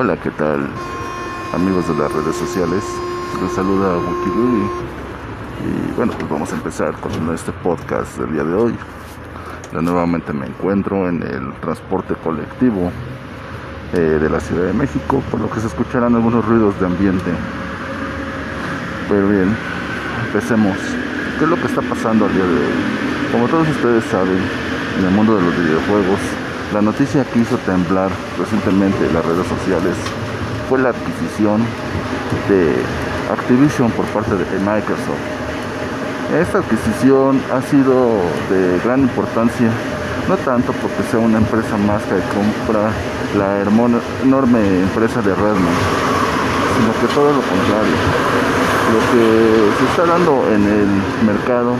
Hola, ¿qué tal? Amigos de las redes sociales, les saluda Wikilui y bueno, pues vamos a empezar con este podcast del día de hoy. Ya nuevamente me encuentro en el transporte colectivo eh, de la Ciudad de México, por lo que se escucharán algunos ruidos de ambiente. Pero bien, empecemos. ¿Qué es lo que está pasando al día de hoy? Como todos ustedes saben, en el mundo de los videojuegos, la noticia que hizo temblar recientemente las redes sociales fue la adquisición de Activision por parte de Microsoft. Esta adquisición ha sido de gran importancia, no tanto porque sea una empresa más que compra la enorme empresa de Redmond, sino que todo lo contrario. Lo que se está dando en el mercado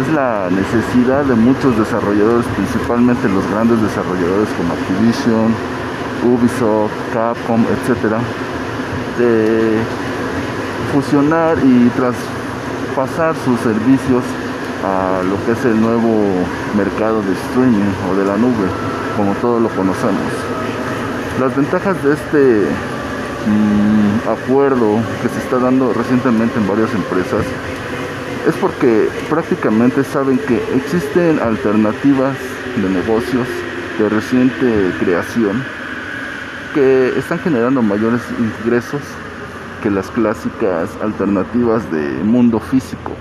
es la necesidad de muchos desarrolladores, principalmente los grandes desarrolladores como Activision, Ubisoft, Capcom, etcétera, de fusionar y traspasar sus servicios a lo que es el nuevo mercado de streaming o de la nube, como todos lo conocemos. Las ventajas de este mm, acuerdo que se está dando recientemente en varias empresas es porque prácticamente saben que existen alternativas de negocios de reciente creación que están generando mayores ingresos que las clásicas alternativas de mundo físico.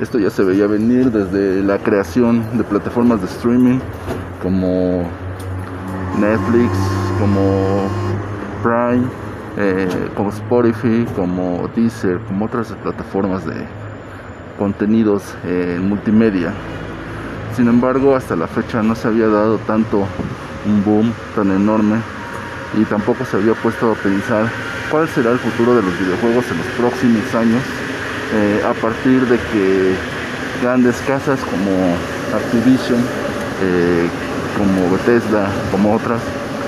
Esto ya se veía venir desde la creación de plataformas de streaming como Netflix, como Prime, eh, como Spotify, como Deezer, como otras plataformas de contenidos en multimedia. Sin embargo, hasta la fecha no se había dado tanto un boom tan enorme y tampoco se había puesto a pensar cuál será el futuro de los videojuegos en los próximos años eh, a partir de que grandes casas como Activision, eh, como Bethesda, como otras,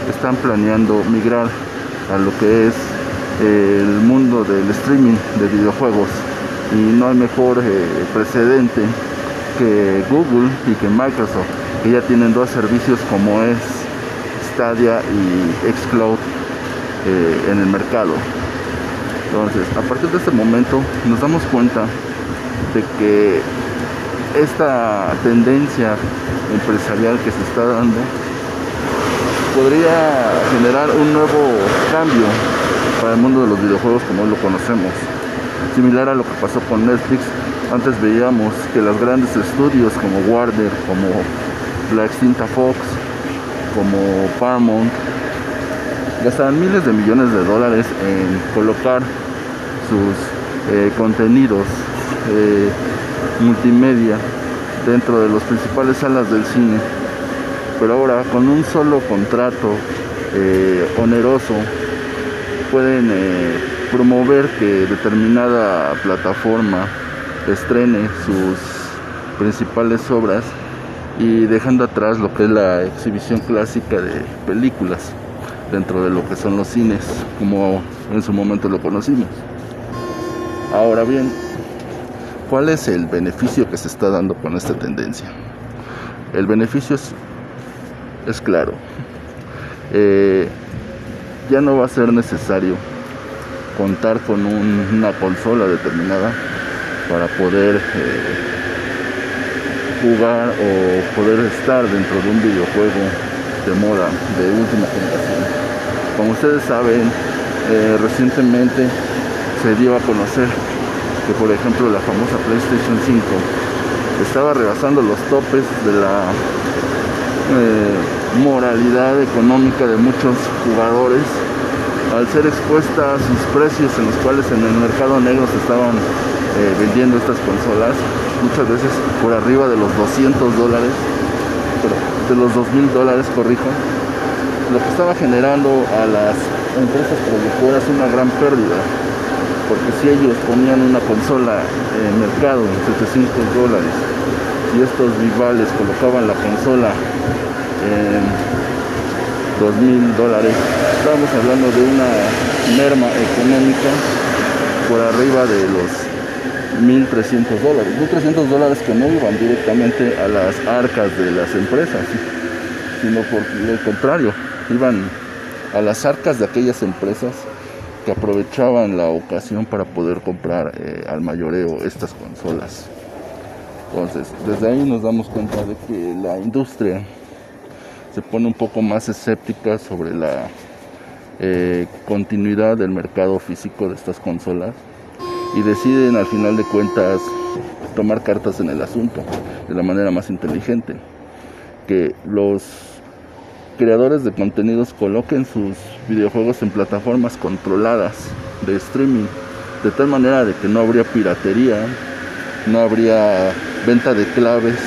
están planeando migrar a lo que es el mundo del streaming de videojuegos y no hay mejor eh, precedente que Google y que Microsoft, que ya tienen dos servicios como es Stadia y Xcloud eh, en el mercado. Entonces, a partir de este momento nos damos cuenta de que esta tendencia empresarial que se está dando podría generar un nuevo cambio para el mundo de los videojuegos como lo conocemos similar a lo que pasó con Netflix. Antes veíamos que los grandes estudios como Warner, como la extinta Fox, como Paramount, gastaban miles de millones de dólares en colocar sus eh, contenidos eh, multimedia dentro de las principales salas del cine. Pero ahora con un solo contrato eh, oneroso pueden promover que determinada plataforma estrene sus principales obras y dejando atrás lo que es la exhibición clásica de películas dentro de lo que son los cines, como en su momento lo conocimos. Ahora bien, ¿cuál es el beneficio que se está dando con esta tendencia? El beneficio es, es claro. Eh, ya no va a ser necesario contar con una consola determinada para poder eh, jugar o poder estar dentro de un videojuego de moda de última generación. Como ustedes saben, eh, recientemente se dio a conocer que por ejemplo la famosa PlayStation 5 estaba rebasando los topes de la eh, moralidad económica de muchos jugadores al ser expuesta a sus precios en los cuales en el mercado negro se estaban eh, vendiendo estas consolas, muchas veces por arriba de los 200 dólares, de los 2000 dólares, corrijo, lo que estaba generando a las empresas productoras una gran pérdida, porque si ellos ponían una consola en mercado en 700 dólares y estos rivales colocaban la consola en 2000 dólares, estamos hablando de una merma económica por arriba de los 1.300 dólares. 1.300 dólares que no iban directamente a las arcas de las empresas, sino por lo contrario, iban a las arcas de aquellas empresas que aprovechaban la ocasión para poder comprar eh, al mayoreo estas consolas. Entonces, desde ahí nos damos cuenta de que la industria se pone un poco más escéptica sobre la eh, continuidad del mercado físico de estas consolas y deciden al final de cuentas tomar cartas en el asunto de la manera más inteligente. Que los creadores de contenidos coloquen sus videojuegos en plataformas controladas de streaming, de tal manera de que no habría piratería, no habría venta de claves,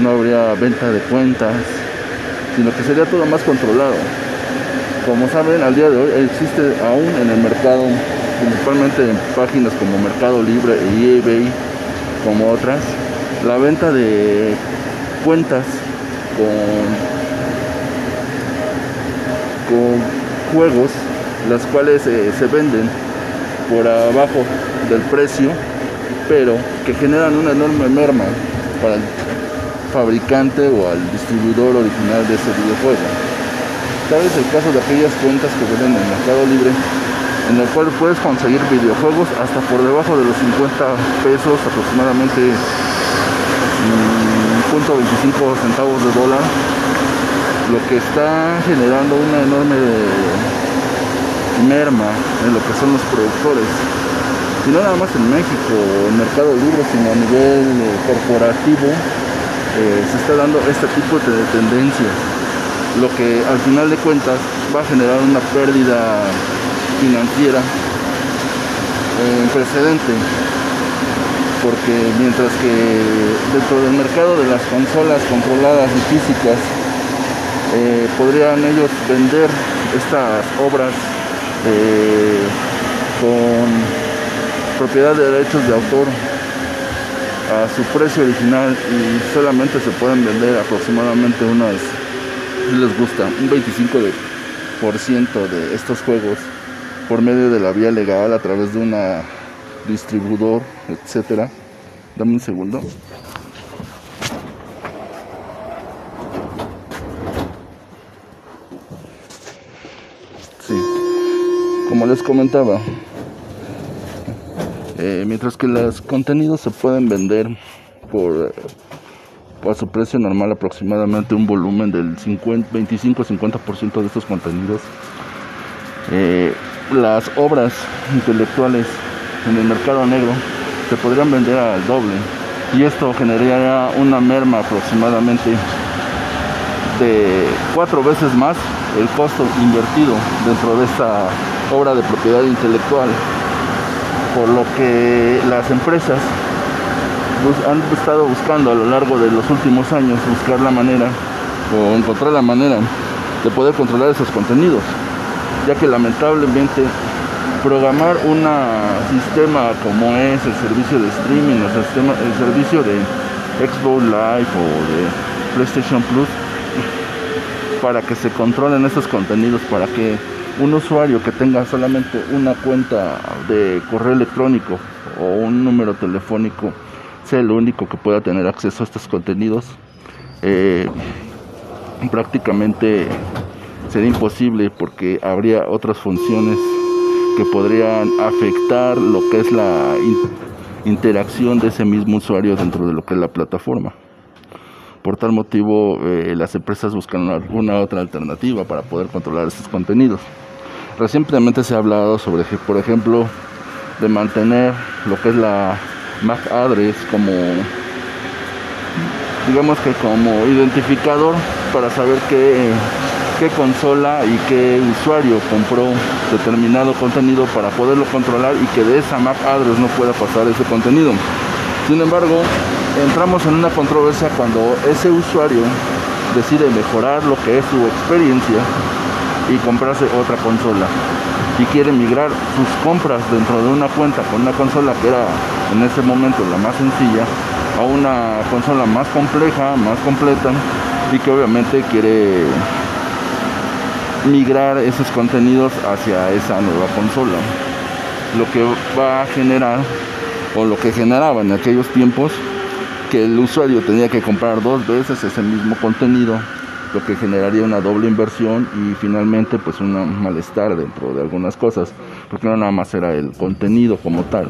no habría venta de cuentas, sino que sería todo más controlado. Como saben, al día de hoy existe aún en el mercado, principalmente en páginas como Mercado Libre y eBay, como otras, la venta de cuentas con, con juegos, las cuales eh, se venden por abajo del precio, pero que generan una enorme merma para el fabricante o al distribuidor original de ese videojuego. Tal es el caso de aquellas cuentas que venden en el Mercado Libre en el cual puedes conseguir videojuegos hasta por debajo de los 50 pesos aproximadamente .25 centavos de dólar lo que está generando una enorme merma en lo que son los productores y no nada más en México en Mercado Libre sino a nivel eh, corporativo eh, se está dando este tipo de tendencias lo que al final de cuentas va a generar una pérdida financiera en precedente porque mientras que dentro del mercado de las consolas controladas y físicas eh, podrían ellos vender estas obras eh, con propiedad de derechos de autor a su precio original y solamente se pueden vender aproximadamente unas, si les gusta, un 25% de estos juegos por medio de la vía legal a través de una distribuidor, etcétera. Dame un segundo. Sí, como les comentaba, eh, mientras que los contenidos se pueden vender por, por su precio normal, aproximadamente un volumen del 25-50% de estos contenidos. Eh, las obras intelectuales en el mercado negro se podrían vender al doble y esto generaría una merma aproximadamente de cuatro veces más el costo invertido dentro de esta obra de propiedad intelectual por lo que las empresas han estado buscando a lo largo de los últimos años buscar la manera o encontrar la manera de poder controlar esos contenidos ya que lamentablemente programar un sistema como es el servicio de streaming, el, sistema, el servicio de Xbox Live o de PlayStation Plus, para que se controlen esos contenidos, para que un usuario que tenga solamente una cuenta de correo electrónico o un número telefónico sea el único que pueda tener acceso a estos contenidos, eh, prácticamente sería imposible porque habría otras funciones que podrían afectar lo que es la interacción de ese mismo usuario dentro de lo que es la plataforma. Por tal motivo, eh, las empresas buscan alguna otra alternativa para poder controlar estos contenidos. Recientemente se ha hablado sobre, por ejemplo, de mantener lo que es la MAC address como, digamos que como identificador para saber qué consola y qué usuario compró determinado contenido para poderlo controlar y que de esa MAC address no pueda pasar ese contenido. Sin embargo, entramos en una controversia cuando ese usuario decide mejorar lo que es su experiencia y comprarse otra consola y quiere migrar sus compras dentro de una cuenta con una consola que era en ese momento la más sencilla a una consola más compleja, más completa y que obviamente quiere migrar esos contenidos hacia esa nueva consola. Lo que va a generar, o lo que generaba en aquellos tiempos, que el usuario tenía que comprar dos veces ese mismo contenido lo que generaría una doble inversión y finalmente pues un malestar dentro de algunas cosas, porque no nada más era el contenido como tal.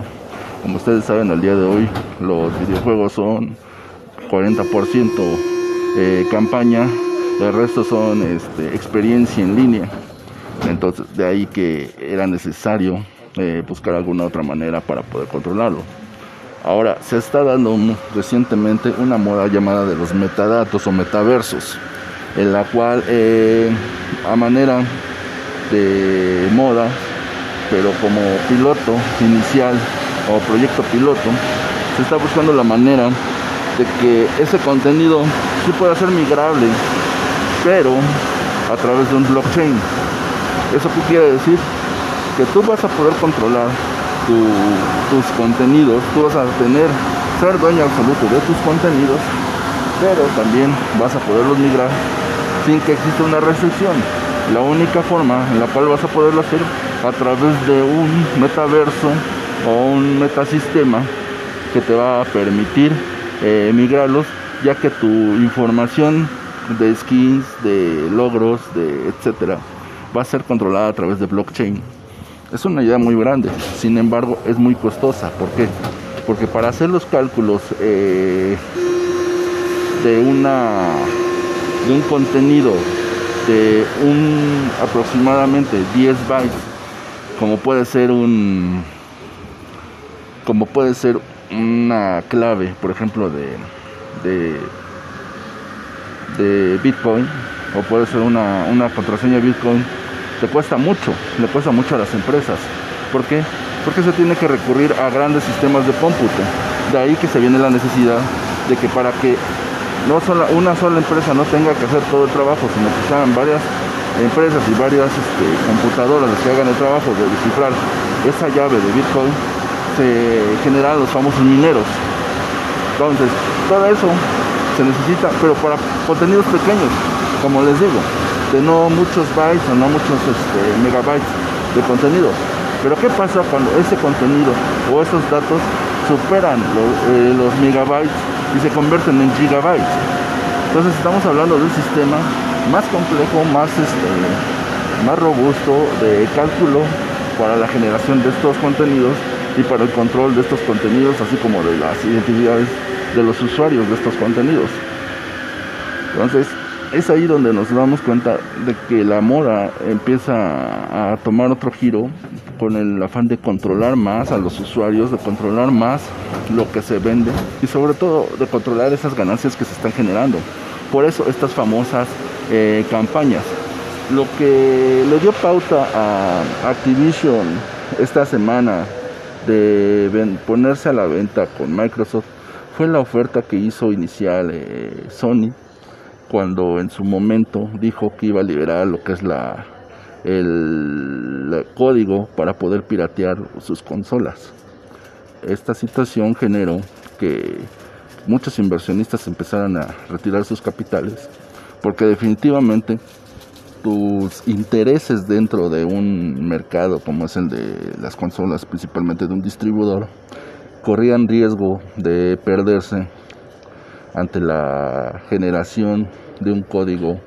Como ustedes saben, al día de hoy los videojuegos son 40% eh, campaña, el resto son este, experiencia en línea. Entonces, de ahí que era necesario eh, buscar alguna otra manera para poder controlarlo. Ahora, se está dando recientemente una moda llamada de los metadatos o metaversos, en la cual, eh, a manera de moda, pero como piloto inicial o proyecto piloto, se está buscando la manera de que ese contenido sí pueda ser migrable, pero a través de un blockchain. ¿Eso qué quiere decir? Que tú vas a poder controlar tus contenidos, tú vas a tener, ser dueño absoluto de tus contenidos, pero también vas a poderlos migrar sin que exista una restricción. La única forma en la cual vas a poderlo hacer a través de un metaverso o un metasistema que te va a permitir eh, migrarlos, ya que tu información de skins, de logros, de etcétera, va a ser controlada a través de blockchain. Es una idea muy grande, sin embargo es muy costosa. ¿Por qué? Porque para hacer los cálculos eh, de una de un contenido de un aproximadamente 10 bytes, como puede ser un como puede ser una clave, por ejemplo, de, de, de Bitcoin, o puede ser una, una contraseña Bitcoin te cuesta mucho, le cuesta mucho a las empresas. ¿Por qué? Porque se tiene que recurrir a grandes sistemas de cómputo. De ahí que se viene la necesidad de que para que no solo una sola empresa no tenga que hacer todo el trabajo, sino que sean varias empresas y varias este, computadoras las que hagan el trabajo de descifrar esa llave de Bitcoin, se generan los famosos mineros. Entonces, todo eso se necesita, pero para contenidos pequeños, como les digo, de no muchos bytes o no muchos este, megabytes de contenido. Pero ¿qué pasa cuando ese contenido o esos datos superan eh, los megabytes y se convierten en gigabytes? Entonces estamos hablando de un sistema más complejo, más, este, más robusto de cálculo para la generación de estos contenidos y para el control de estos contenidos, así como de las identidades de los usuarios de estos contenidos. Entonces, es ahí donde nos damos cuenta de que la moda empieza a tomar otro giro con el afán de controlar más a los usuarios, de controlar más lo que se vende y sobre todo de controlar esas ganancias que se están generando. Por eso estas famosas eh, campañas. Lo que le dio pauta a Activision esta semana de ponerse a la venta con Microsoft fue la oferta que hizo inicial eh, Sony cuando en su momento dijo que iba a liberar lo que es la el, código para poder piratear sus consolas. Esta situación generó que muchos inversionistas empezaran a retirar sus capitales porque definitivamente tus intereses dentro de un mercado como es el de las consolas, principalmente de un distribuidor, corrían riesgo de perderse ante la generación de un código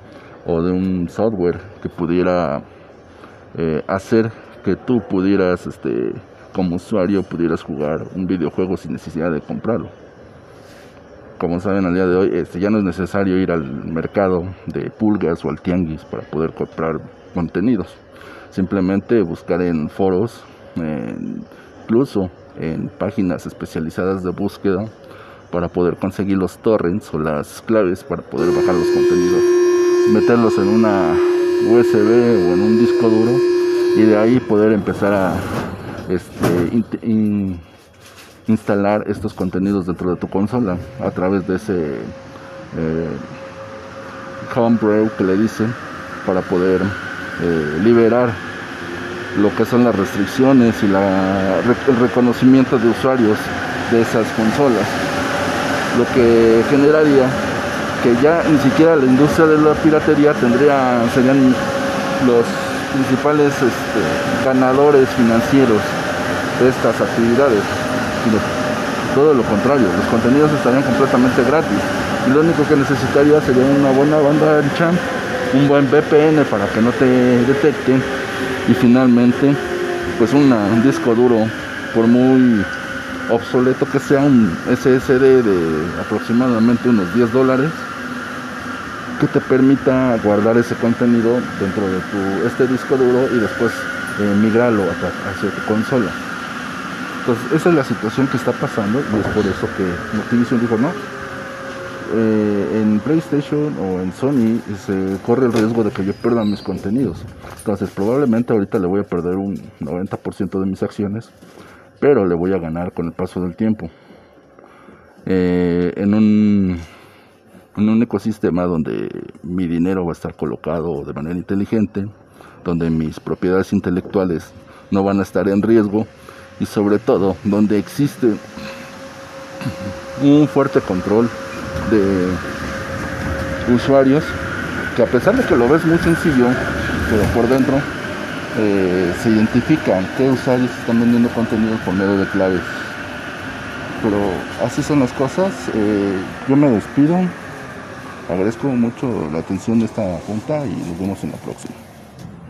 o de un software que pudiera eh, hacer que tú pudieras, este, como usuario, pudieras jugar un videojuego sin necesidad de comprarlo. Como saben, al día de hoy este, ya no es necesario ir al mercado de pulgas o al tianguis para poder comprar contenidos. Simplemente buscar en foros, incluso en páginas especializadas de búsqueda, para poder conseguir los torrents o las claves para poder bajar los contenidos, meterlos en una USB o en un disco duro y de ahí poder empezar a este, instalar estos contenidos dentro de tu consola a través de ese eh, homebrew que le dicen para poder eh, liberar lo que son las restricciones y el reconocimiento de usuarios de esas consolas lo que generaría que ya ni siquiera la industria de la piratería tendría, serían los principales este, ganadores financieros de estas actividades, sino todo lo contrario, los contenidos estarían completamente gratis. Y lo único que necesitaría sería una buena banda ancha, un buen VPN para que no te detecten y finalmente pues un disco duro por muy obsoleto que sea un SSD de aproximadamente unos 10 dólares que te permita guardar ese contenido dentro de tu este disco duro y después eh, migrarlo hacia, tu consola. Entonces esa es la situación que está pasando y es por eso que Activision dijo no. Eh, en PlayStation o en Sony se corre el riesgo de que yo pierda mis contenidos. Entonces probablemente ahorita le voy a perder un 90% de mis acciones, pero le voy a ganar con el paso del tiempo. Eh, en un en un ecosistema donde mi dinero va a estar colocado de manera inteligente, donde mis propiedades intelectuales no van a estar en riesgo y sobre todo donde existe un fuerte control de usuarios que a pesar de que lo ves muy sencillo, pero por dentro eh, se identifican qué usuarios están vendiendo contenido por medio de claves. Pero así son las cosas. Eh, yo me despido. Agradezco mucho la atención de esta junta y nos vemos en la próxima.